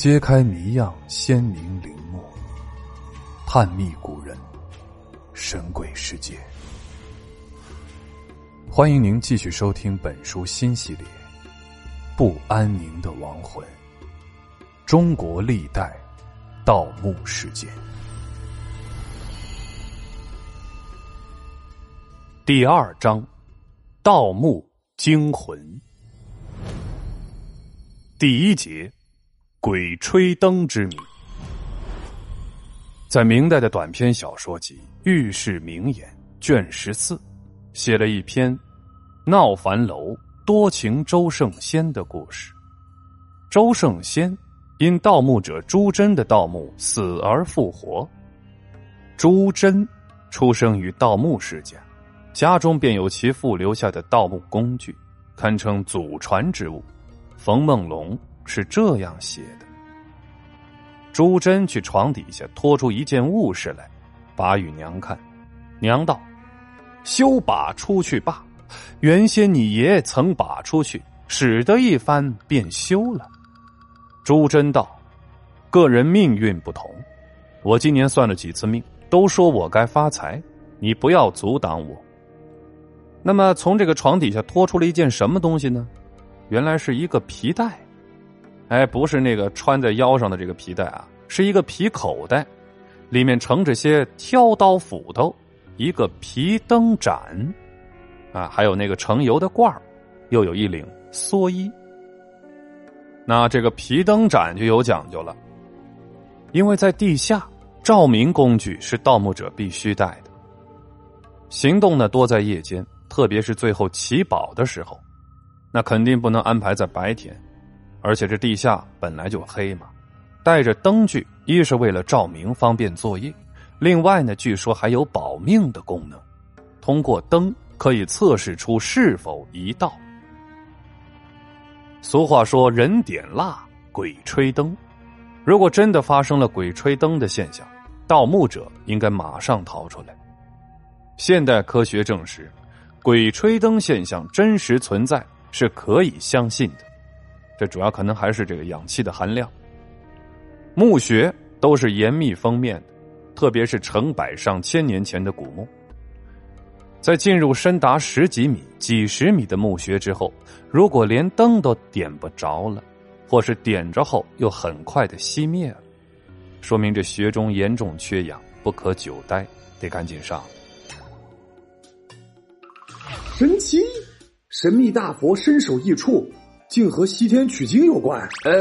揭开谜样鲜明陵墓，探秘古人，神鬼世界。欢迎您继续收听本书新系列《不安宁的亡魂：中国历代盗墓事件》第二章：盗墓惊魂。第一节。鬼吹灯之谜，在明代的短篇小说集《御史名言》卷十四，写了一篇闹樊楼多情周圣仙的故事。周圣仙因盗墓者朱桢的盗墓死而复活。朱桢出生于盗墓世家，家中便有其父留下的盗墓工具，堪称祖传之物。冯梦龙。是这样写的：朱桢去床底下拖出一件物事来，把与娘看。娘道：“休把出去罢，原先你爷曾把出去，使得一番便休了。”朱桢道：“个人命运不同，我今年算了几次命，都说我该发财，你不要阻挡我。”那么从这个床底下拖出了一件什么东西呢？原来是一个皮带。哎，不是那个穿在腰上的这个皮带啊，是一个皮口袋，里面盛着些挑刀斧头，一个皮灯盏，啊，还有那个盛油的罐儿，又有一领蓑衣。那这个皮灯盏就有讲究了，因为在地下，照明工具是盗墓者必须带的。行动呢多在夜间，特别是最后起宝的时候，那肯定不能安排在白天。而且这地下本来就黑嘛，带着灯具，一是为了照明方便作业，另外呢，据说还有保命的功能。通过灯可以测试出是否一盗。俗话说：“人点蜡，鬼吹灯。”如果真的发生了鬼吹灯的现象，盗墓者应该马上逃出来。现代科学证实，鬼吹灯现象真实存在，是可以相信的。这主要可能还是这个氧气的含量。墓穴都是严密封面的，特别是成百上千年前的古墓。在进入深达十几米、几十米的墓穴之后，如果连灯都点不着了，或是点着后又很快的熄灭了，说明这穴中严重缺氧，不可久待，得赶紧上。神奇，神秘大佛身首异处。竟和西天取经有关？哎，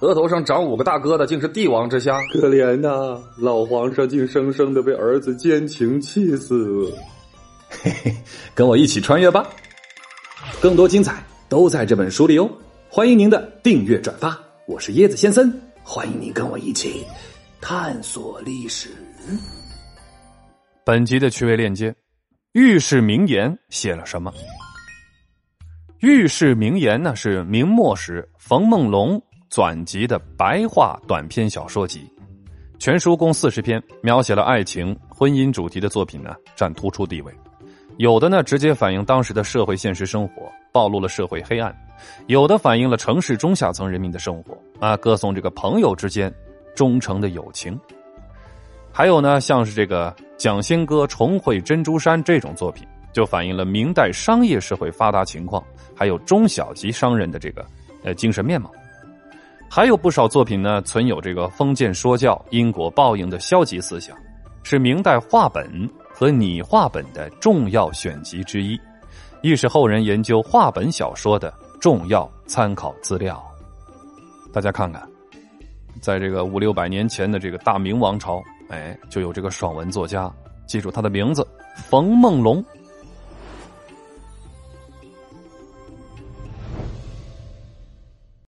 额头上长五个大疙瘩，竟是帝王之相。可怜呐，老皇上竟生生的被儿子奸情气死。嘿嘿，跟我一起穿越吧，更多精彩都在这本书里哦！欢迎您的订阅转发，我是椰子先生，欢迎您跟我一起探索历史。本集的趣味链接，御史名言写了什么？《御史名言》呢是明末时冯梦龙纂辑的白话短篇小说集，全书共四十篇，描写了爱情、婚姻主题的作品呢占突出地位。有的呢直接反映当时的社会现实生活，暴露了社会黑暗；有的反映了城市中下层人民的生活，啊，歌颂这个朋友之间忠诚的友情。还有呢，像是这个蒋先歌重会珍珠山这种作品。就反映了明代商业社会发达情况，还有中小级商人的这个呃精神面貌。还有不少作品呢，存有这个封建说教、因果报应的消极思想，是明代话本和拟话本的重要选集之一，亦是后人研究话本小说的重要参考资料。大家看看，在这个五六百年前的这个大明王朝，哎，就有这个爽文作家，记住他的名字冯梦龙。